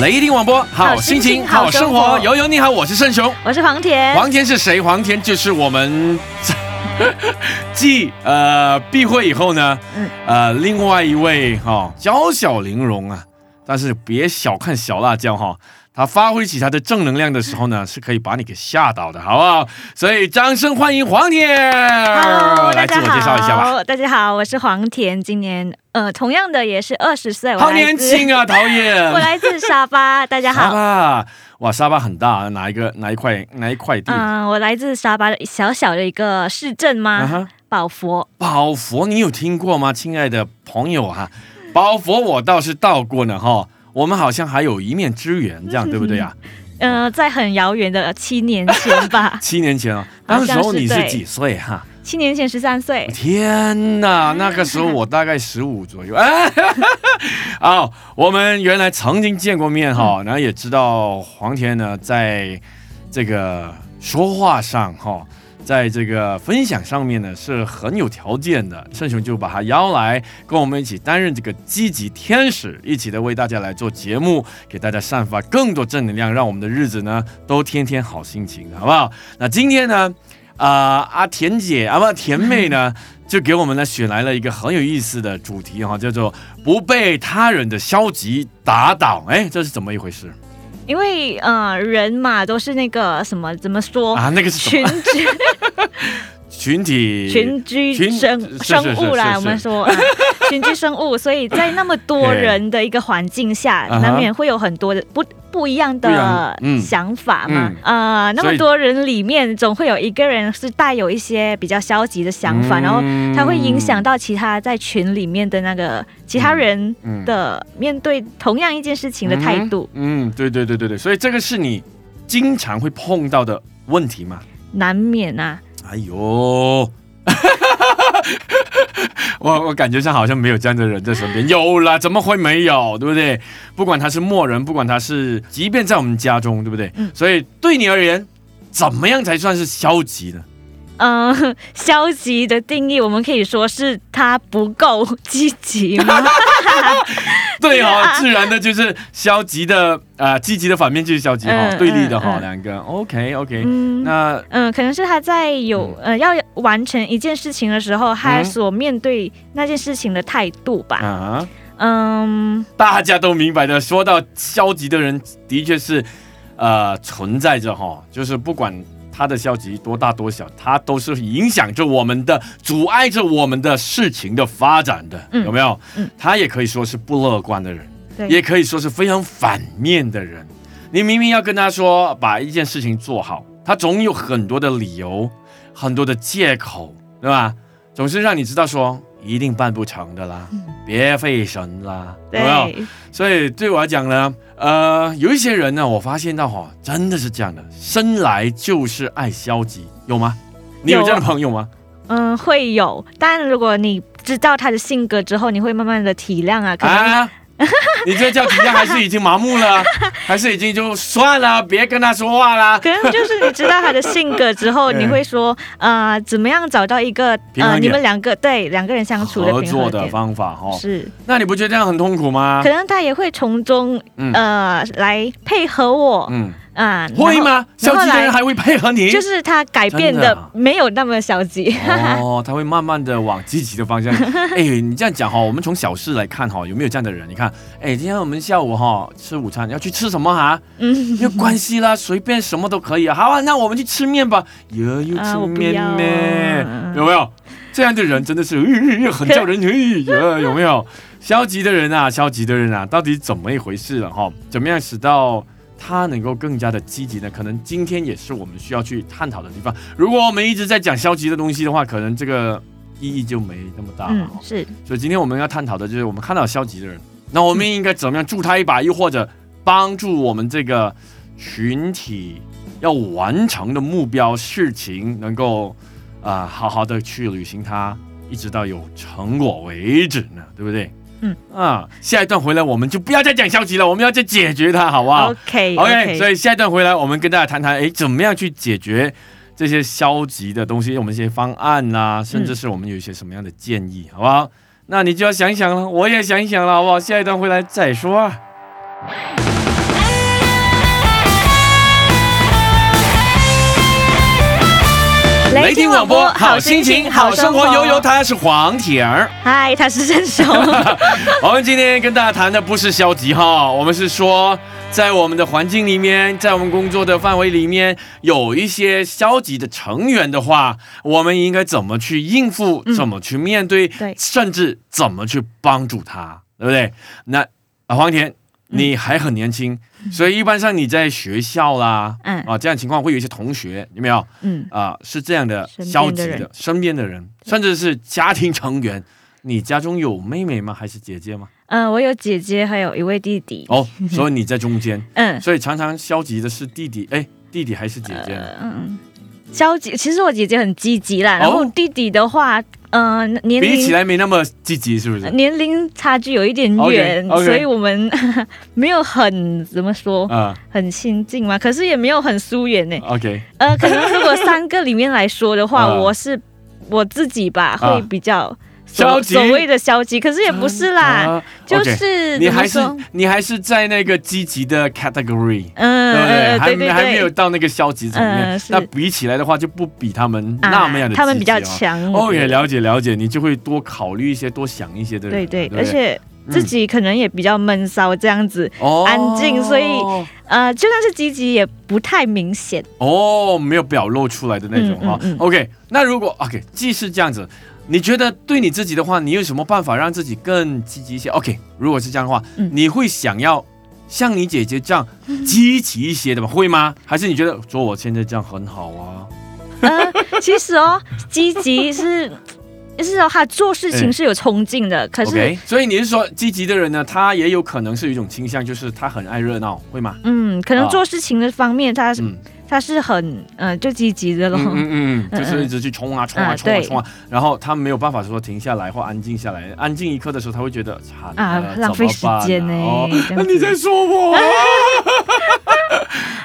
雷霆广播，好心情，好生活。悠悠你好，我是盛雄，我是黄田。黄田是谁？黄田就是我们 继呃闭会以后呢，呃另外一位哈娇小玲珑啊，但是别小看小辣椒哈。他发挥起他的正能量的时候呢，是可以把你给吓到的，好不好？所以掌声欢迎黄田。Hello，来自我介绍一下吧。大家好，我是黄田，今年呃，同样的也是二十岁。好年轻啊，导演。我来自沙巴，大家好。沙巴，哇，沙巴很大，哪一个哪一块哪一块地？嗯，我来自沙巴的小小的一个市镇吗？宝佛。宝佛，你有听过吗，亲爱的朋友哈？宝佛我倒是到过呢，哈。我们好像还有一面之缘，这样对不对呀？嗯，在很遥远的七年前吧。七年前啊，那时候你是几岁哈？七年前十三岁。天哪，那个时候我大概十五左右。啊，我们原来曾经见过面哈，然后也知道黄田呢，在这个说话上哈。在这个分享上面呢，是很有条件的。圣雄就把他邀来，跟我们一起担任这个积极天使，一起的为大家来做节目，给大家散发更多正能量，让我们的日子呢都天天好心情，好不好？那今天呢，啊阿田姐啊不田妹呢，就给我们呢选来了一个很有意思的主题哈，叫做不被他人的消极打倒。哎，这是怎么一回事？因为呃，人嘛都是那个什么怎么说啊？那个是群居，群体群居生生物啦。我们说 群居生物，所以在那么多人 的一个环境下，难免会有很多的不。不一样的想法嘛，呃，那么多人里面总会有一个人是带有一些比较消极的想法，然后他会影响到其他在群里面的那个其他人的面对同样一件事情的态度。嗯，对对对对对，所以这个是你经常会碰到的问题嘛？难免啊。哎呦。我我感觉上好像没有这样的人在身边，有了怎么会没有？对不对？不管他是陌人，不管他是，即便在我们家中，对不对？所以对你而言，怎么样才算是消极呢？嗯，消极的定义，我们可以说是他不够积极吗？对哦，自然的就是消极的啊，积极的反面就是消极哈，对立的哈，两个。OK OK，那嗯，可能是他在有呃要完成一件事情的时候，他所面对那件事情的态度吧。啊，嗯，大家都明白的。说到消极的人，的确是呃存在着哈，就是不管。他的消极多大多小，他都是影响着我们的，阻碍着我们的事情的发展的，有没有？嗯，他也可以说是不乐观的人，也可以说是非常反面的人。你明明要跟他说把一件事情做好，他总有很多的理由，很多的借口，对吧？总是让你知道说。一定办不成的啦，别费神啦，有没有？所以对我来讲呢，呃，有一些人呢，我发现到哈，真的是这样的，生来就是爱消极，有吗？你有这样的朋友吗？嗯，会有，但如果你知道他的性格之后，你会慢慢的体谅啊，可能。你这叫紧张还是已经麻木了，还是已经就算了，别跟他说话了？可能就是你知道他的性格之后，你会说，呃，怎么样找到一个呃，你们两个对两个人相处的合作的方法哈？是。那你不觉得这样很痛苦吗？可能他也会从中呃来配合我。嗯。啊，会吗？消极的人还会配合你？就是他改变的没有那么消极哦，他会慢慢的往积极的方向。哎，你这样讲哈，我们从小事来看哈，有没有这样的人？你看，哎，今天我们下午哈吃午餐，要去吃什么哈？嗯，没有关系啦，随便什么都可以啊。好啊，那我们去吃面吧。又又吃面面，有没有？这样的人真的是很叫人 哎，有没有？消极的人啊，消极的人啊，到底怎么一回事了哈？怎么样使到？他能够更加的积极呢？可能今天也是我们需要去探讨的地方。如果我们一直在讲消极的东西的话，可能这个意义就没那么大了。是，所以今天我们要探讨的就是我们看到消极的人，那我们应该怎么样助他一把，又或者帮助我们这个群体要完成的目标事情，能够啊好好的去履行它，一直到有成果为止呢？对不对？嗯啊，下一段回来我们就不要再讲消极了，我们要再解决它，好不好？OK OK。所以下一段回来，我们跟大家谈谈，哎，怎么样去解决这些消极的东西，我们一些方案啊，甚至是我们有一些什么样的建议，好不好？那你就要想一想了，我也想一想了，好不好？下一段回来再说。雷霆广播，好心情，好生活，悠悠，他是黄铁儿，嗨，他是郑雄。我们今天跟大家谈的不是消极哈，我们是说，在我们的环境里面，在我们工作的范围里面，有一些消极的成员的话，我们应该怎么去应付，怎么去面对，对，甚至怎么去帮助他，对不对？那啊，黄田。你还很年轻，所以一般上你在学校啦，嗯啊这样情况会有一些同学有没有？嗯啊是这样的消极的身边的人，甚至是家庭成员。你家中有妹妹吗？还是姐姐吗？嗯，我有姐姐，还有一位弟弟。哦，所以你在中间。嗯，所以常常消极的是弟弟。哎，弟弟还是姐姐？嗯。消极，其实我姐姐很积极啦。然后弟弟的话，嗯，年龄比起来没那么积极，是不是？年龄差距有一点远，所以我们 没有很怎么说啊，很亲近嘛。可是也没有很疏远呢。OK，呃，可能如果三个里面来说的话，我是我自己吧，会比较。消极，所谓的消极，可是也不是啦，就是你还是你还是在那个积极的 category，嗯，对不对？还还没有到那个消极层面。那比起来的话，就不比他们那么样的，他们比较强。哦，也了解了解，你就会多考虑一些，多想一些的。对对，而且自己可能也比较闷骚，这样子哦安静，所以呃，就算是积极，也不太明显。哦，没有表露出来的那种哈。OK，那如果 OK，既是这样子。你觉得对你自己的话，你有什么办法让自己更积极一些？OK，如果是这样的话，你会想要像你姐姐这样积极一些的吗？会吗？还是你觉得做我现在这样很好啊？呃，其实哦，积极是。是哦，他做事情是有冲劲的，可是，所以你是说积极的人呢，他也有可能是一种倾向，就是他很爱热闹，会吗？嗯，可能做事情的方面，他是他是很嗯就积极的咯，嗯 嗯，就是一直去冲啊冲啊冲啊冲啊，然后他没有办法说停下来或安静下来，安静一刻的时候，他会觉得啊浪费时间呢。那你在说我？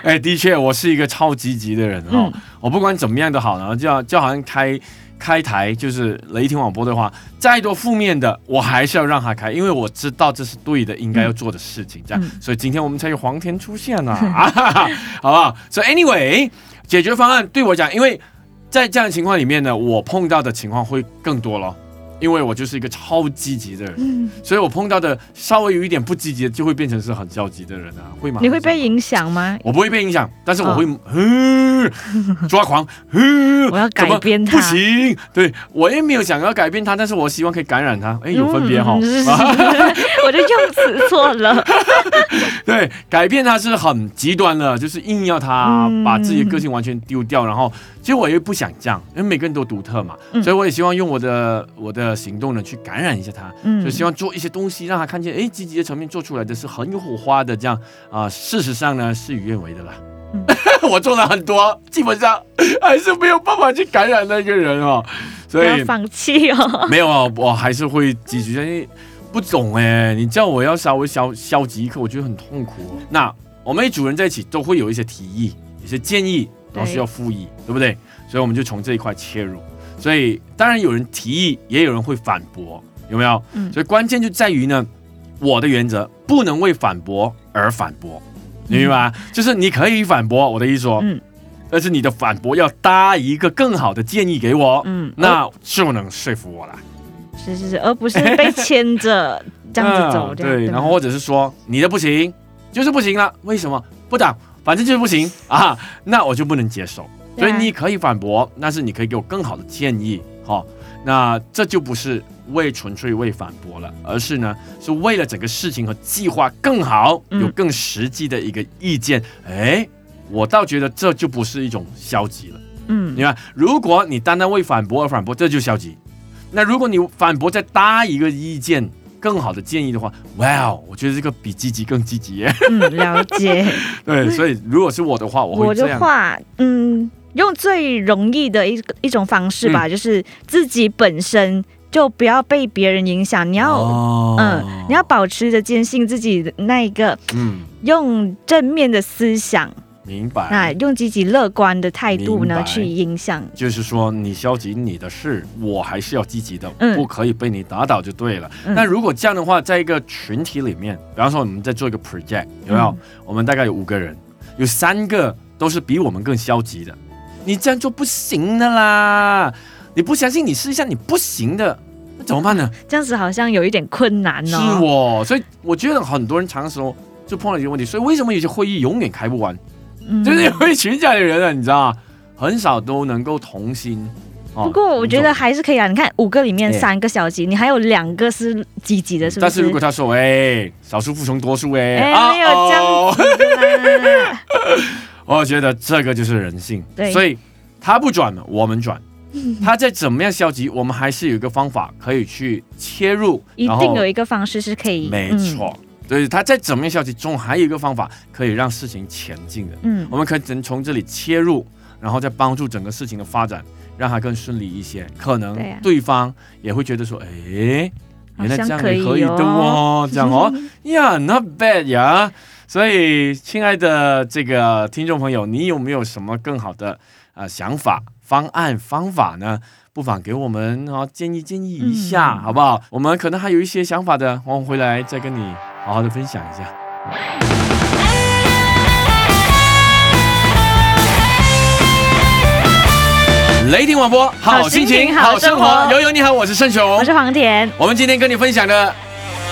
哎，的确，我是一个超积极的人哦，我不管怎么样都好，然后就就好像开。开台就是雷霆网播的话，再多负面的，我还是要让他开，因为我知道这是对的，应该要做的事情。这样，所以今天我们才有黄天出现啊，好不好？所以 anyway，解决方案对我讲，因为在这样的情况里面呢，我碰到的情况会更多了。因为我就是一个超积极的人，所以我碰到的稍微有一点不积极的，就会变成是很消极的人啊，会吗？你会被影响吗？我不会被影响，但是我会抓狂，我要改变他，不行，对我也没有想要改变他，但是我希望可以感染他。哎，有分别哈，我的用词错了。对，改变他是很极端的，就是硬要他把自己的个性完全丢掉，然后。其实我也不想这样，因为每个人都独特嘛，所以我也希望用我的我的行动呢去感染一下他，就希望做一些东西让他看见，哎，积极的层面做出来的是很有火花的，这样啊，事实上呢事与愿违的啦。我做了很多，基本上还是没有办法去感染那个人哦，所以放弃哦。没有啊，我还是会积极，因为不懂哎，你叫我要稍微消消极一刻，我觉得很痛苦。那我们一组人在一起都会有一些提议，一些建议。都需要复议，对不对？所以我们就从这一块切入。所以当然有人提议，也有人会反驳，有没有？嗯。所以关键就在于呢，我的原则不能为反驳而反驳，明白吗？就是你可以反驳我的意思说，嗯，但是你的反驳要搭一个更好的建议给我，嗯，那就能说服我了。是是是，而不是被牵着 这样子走。对，然后或者是说你的不行就是不行了，为什么？不打。反正就是不行啊，那我就不能接受。所以你可以反驳，但是你可以给我更好的建议，哈。那这就不是为纯粹为反驳了，而是呢，是为了整个事情和计划更好，有更实际的一个意见。哎，我倒觉得这就不是一种消极了。嗯，你看，如果你单单为反驳而反驳，这就消极。那如果你反驳再搭一个意见。更好的建议的话，哇哦，我觉得这个比积极更积极。嗯，了解。对，所以如果是我的话，我会这样。我的话，嗯，用最容易的一一种方式吧，就是自己本身就不要被别人影响。你要，嗯，你要保持着坚信自己的那一个，嗯，用正面的思想明白。那用积极乐观的态度呢去影响，就是说你消极你的事，我还是要积极的，不可以被你打倒就对了。那如果这样的话，在一个群体里面，比方说我们在做一个 project，有没有？我们大概有五个人，有三个都是比我们更消极的，你这样做不行的啦！你不相信，你试一下，你不行的。怎么办呢？这样子好像有一点困难哦。是哦，所以我觉得很多人常说就碰到一个问题，所以为什么有些会议永远开不完？就是因为群下的人啊，你知道吗？很少都能够同心。不过我觉得还是可以啊。你看五个里面三个消极，你还有两个是积极的，是不是？但是如果他说哎，少数服从多数哎，没有这样子。我觉得这个就是人性。对，所以他不转了，我们转。他再怎么样消极，我们还是有一个方法可以去切入，一定有一个方式是可以。没错，所以他再怎么样消极，总还有一个方法可以让事情前进的。嗯，我们可以从从这里切入，然后再帮助整个事情的发展，让它更顺利一些。可能对方也会觉得说：“哎，原来这样也可以的哦，这样哦，呀，not bad 呀。”所以，亲爱的这个听众朋友，你有没有什么更好的啊想法？方案方法呢，不妨给我们啊建议建议一下，好不好？我们可能还有一些想法的，我们回来再跟你好好的分享一下。雷霆广播，好心情，好生活。悠悠你好，我是盛雄，我是黄田。我们今天跟你分享的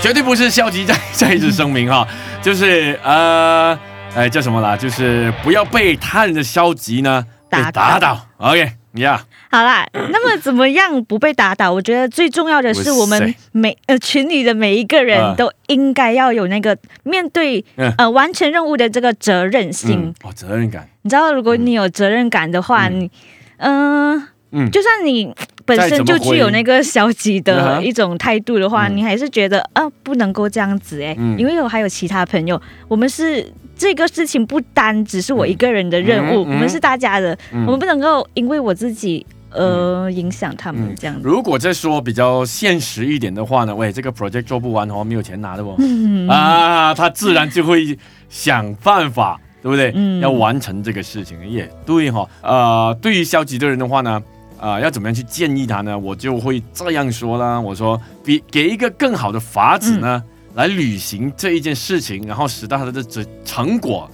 绝对不是消极，再再一次声明哈，就是呃，哎叫什么啦？就是不要被他人的消极呢。打打倒，OK，你呀，好啦，那么怎么样不被打倒？我觉得最重要的是，我们每呃群里的每一个人都应该要有那个面对呃完成任务的这个责任心。哦，责任感。你知道，如果你有责任感的话，你嗯嗯，就算你本身就具有那个消极的一种态度的话，你还是觉得啊不能够这样子哎，因为我还有其他朋友，我们是。这个事情不单只是我一个人的任务，我们是大家的，我们不能够因为我自己呃影响他们这样。如果再说比较现实一点的话呢，喂，这个 project 做不完的话，没有钱拿的不？啊，他自然就会想办法，对不对？要完成这个事情也对哈。呃，对于消极的人的话呢，啊，要怎么样去建议他呢？我就会这样说啦，我说，比给一个更好的法子呢。来履行这一件事情，然后使到他的这成果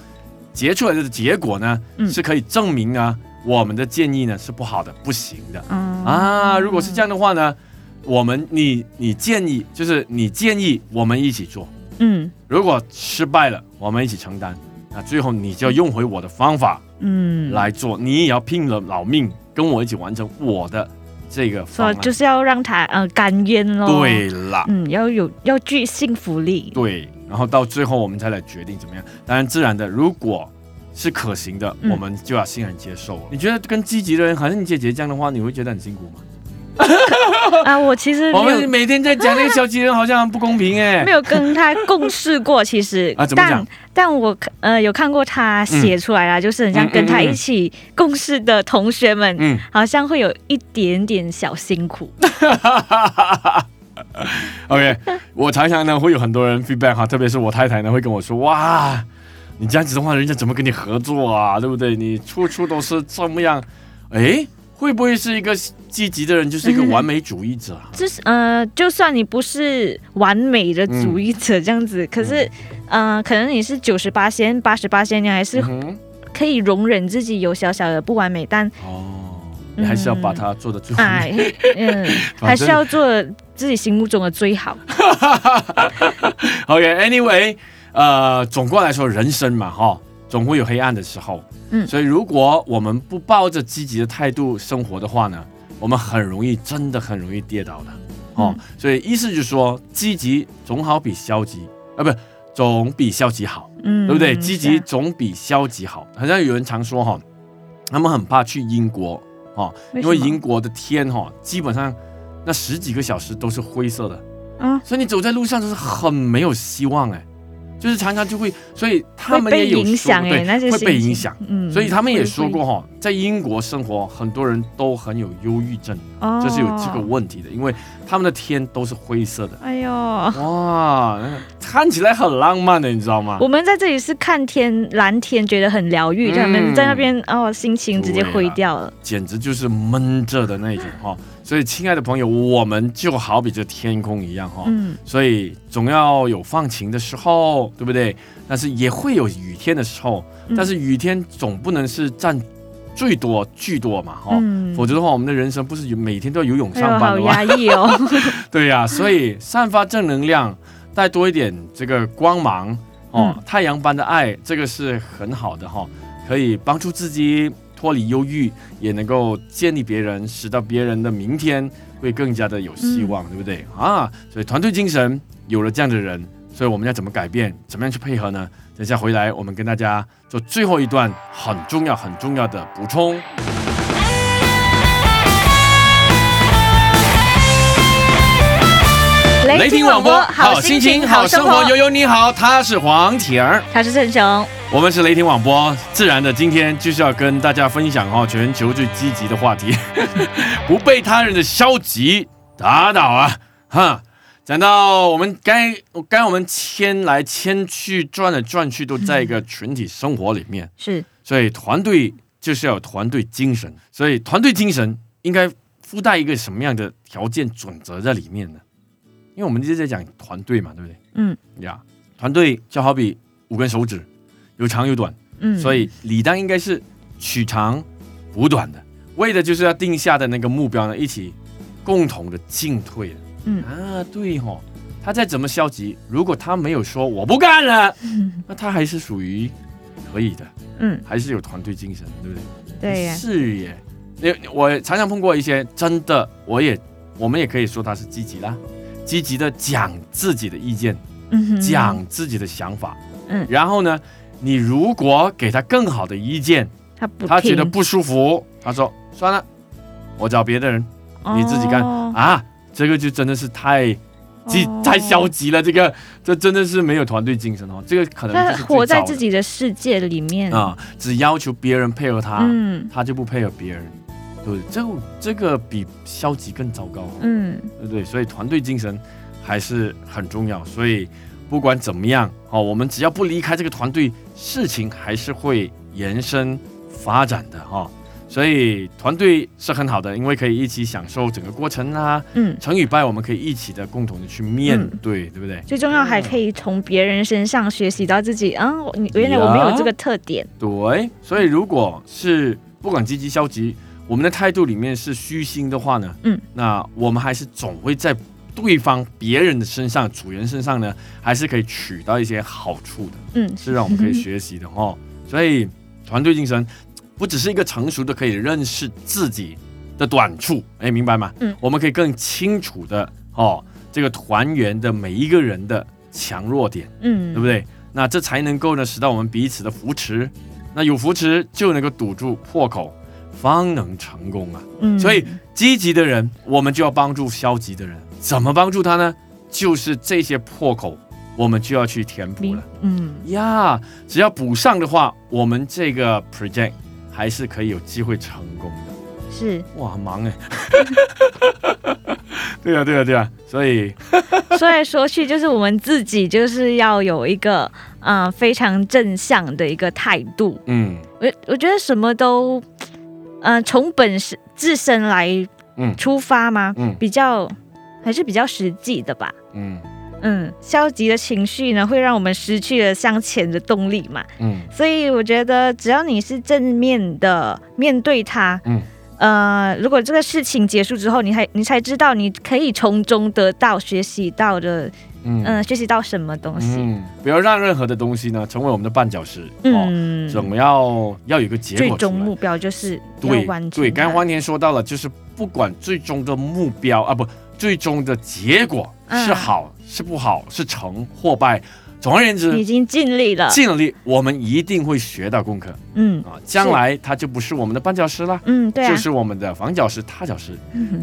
结出来的结果呢，是可以证明呢，我们的建议呢是不好的、不行的。啊，如果是这样的话呢，我们你你建议就是你建议我们一起做。嗯，如果失败了，我们一起承担。那最后你就要用回我的方法，嗯，来做。你也要拼了老命跟我一起完成我的。这个说就是要让他呃甘愿咯。对啦，嗯，要有要具幸福力。对，然后到最后我们再来决定怎么样。当然，自然的，如果是可行的，我们就要欣然接受。你觉得跟积极的人，还是你姐姐这样的话，你会觉得很辛苦吗？啊，我其实我们每天在讲那个消极人，好像不公平哎。没有跟他共事过，其实啊，怎么讲？但我呃有看过他写出来啦，就是很像跟他一起共事的同学们，嗯，好像会有一点点小辛苦。OK，我常常呢会有很多人 feedback 哈，特别是我太太呢会跟我说，哇，你这样子的话，人家怎么跟你合作啊？对不对？你处处都是这么样，哎。会不会是一个积极的人，就是一个完美主义者？就是呃，就算你不是完美的主义者这样子，可是呃，可能你是九十八仙、八十八仙，你还是可以容忍自己有小小的不完美，但哦，你还是要把它做的最好。嗯，还是要做自己心目中的最好。OK，Anyway，呃，总过来说，人生嘛，哈。总会有黑暗的时候，嗯，所以如果我们不抱着积极的态度生活的话呢，我们很容易，真的很容易跌倒的，哦，所以意思就是说，积极总好比消极，啊，不，总比消极好，嗯，对不对？积极总比消极好，好像有人常说哈，他们很怕去英国，哦，因为英国的天哈，基本上那十几个小时都是灰色的，嗯，所以你走在路上就是很没有希望哎。就是常常就会，所所以他们也有说对，会被影响。嗯，所以他们也说过哈，在英国生活，很多人都很有忧郁症，就是有这个问题的，因为他们的天都是灰色的。哎呦，哇，看起来很浪漫的，你知道吗？我们在这里是看天蓝天，觉得很疗愈，他们在那边哦，心情直接灰掉了，简直就是闷着的那种哈。所以，亲爱的朋友，我们就好比这天空一样哈，嗯，所以总要有放晴的时候，对不对？但是也会有雨天的时候，但是雨天总不能是占最多巨多嘛哈，否则的话，我们的人生不是每天都要游泳上班的吗？好压抑哦。对呀，所以散发正能量，带多一点这个光芒哦，太阳般的爱，这个是很好的哈，可以帮助自己。脱离忧郁，也能够建立别人，使到别人的明天会更加的有希望，对不对啊？所以团队精神有了这样的人，所以我们要怎么改变？怎么样去配合呢？等下回来，我们跟大家做最后一段很重要、很重要的补充。雷霆广播，好心情，好生活。悠悠你好，他是黄婷儿，他是郑雄，我们是雷霆广播。自然的，今天就是要跟大家分享哦，全球最积极的话题，不被他人的消极打倒啊！哈，讲到我们该该我们迁来迁去，转来转去，都在一个群体生活里面，是，所以团队就是要有团队精神，所以团队精神应该附带一个什么样的条件准则在里面呢？因为我们一直在讲团队嘛，对不对？嗯，呀，团队就好比五根手指，有长有短，嗯，所以理当应该是取长补短的，为的就是要定下的那个目标呢，一起共同的进退的。嗯啊，对吼，他再怎么消极，如果他没有说我不干了，嗯 那他还是属于可以的，嗯，还是有团队精神，对不对？对呀，是耶。因为我常常碰过一些真的，我也我们也可以说他是积极啦。积极的讲自己的意见，讲自己的想法，嗯，然后呢，你如果给他更好的意见，他不，他觉得不舒服，他说算了，我找别的人，你自己干。啊，这个就真的是太，太消极了，这个这真的是没有团队精神哦，这个可能他活在自己的世界里面。啊，只要求别人配合他，嗯，他就不配合别人。对，这这个比消极更糟糕。嗯，对对，所以团队精神还是很重要。所以不管怎么样，哦，我们只要不离开这个团队，事情还是会延伸发展的哈。所以团队是很好的，因为可以一起享受整个过程啊。嗯，成与败我们可以一起的共同的去面对，对不对？最重要还可以从别人身上学习到自己啊，原来我没有这个特点。对，所以如果是不管积极消极。我们的态度里面是虚心的话呢，嗯，那我们还是总会在对方别人的身上、主人身上呢，还是可以取到一些好处的，嗯，是让我们可以学习的哦。所以团队精神不只是一个成熟的可以认识自己的短处，哎，明白吗？嗯，我们可以更清楚的哦，这个团员的每一个人的强弱点，嗯，对不对？那这才能够呢，使到我们彼此的扶持，那有扶持就能够堵住破口。方能成功啊！嗯，所以积极的人，我们就要帮助消极的人。怎么帮助他呢？就是这些破口，我们就要去填补了。嗯呀，只要补上的话，我们这个 project 还是可以有机会成功的。是哇，很忙哎。对啊，对啊，对啊。所以 说来说去，就是我们自己就是要有一个啊非常正向的一个态度。嗯，我我觉得什么都。嗯，从本身自身来出发吗？嗯，比较还是比较实际的吧。嗯嗯，消极的情绪呢，会让我们失去了向前的动力嘛。嗯，所以我觉得只要你是正面的面对它，嗯呃，如果这个事情结束之后，你还你才知道你可以从中得到学习到的。嗯，学习到什么东西？嗯，不要让任何的东西呢成为我们的绊脚石。嗯，总要要有一个结果。最终目标就是对对。刚刚黄田说到了，就是不管最终的目标啊，不，最终的结果是好是不好，是成或败。总而言之，已经尽力了，尽力，我们一定会学到功课。嗯啊，将来它就不是我们的绊脚石了。嗯，对，就是我们的防脚石、踏脚石，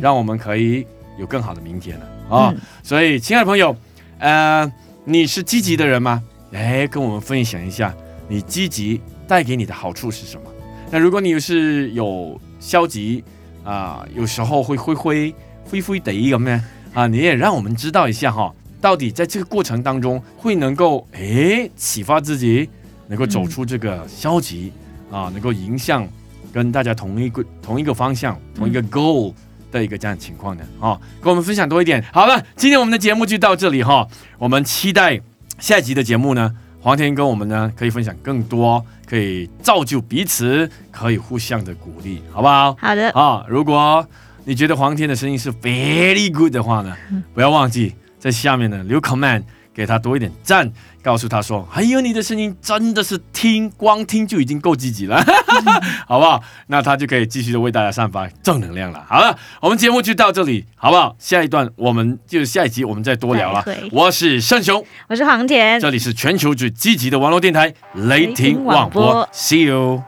让我们可以有更好的明天了啊！所以，亲爱的朋友。呃，你是积极的人吗？哎，跟我们分享一下，你积极带给你的好处是什么？那如果你是有消极啊，有时候会灰灰灰灰的一个咩啊，你也让我们知道一下哈。到底在这个过程当中会能够诶启发自己，能够走出这个消极啊，能够迎向跟大家同一个同一个方向、同一个 goal 的一个这样情况的哦，跟我们分享多一点。好了，今天我们的节目就到这里哈，我们期待下一集的节目呢。黄天跟我们呢可以分享更多，可以造就彼此，可以互相的鼓励，好不好？好的啊，如果你觉得黄天的声音是 very good 的话呢，不要忘记在下面呢留 comment。给他多一点赞，告诉他说：“还有你的声音真的是听光听就已经够积极了，好不好？那他就可以继续的为大家散发正能量了。好了，我们节目就到这里，好不好？下一段我们就下一集我们再多聊了。我是盛雄，我是黄田，这里是全球最积极的网络电台雷霆广播，See you。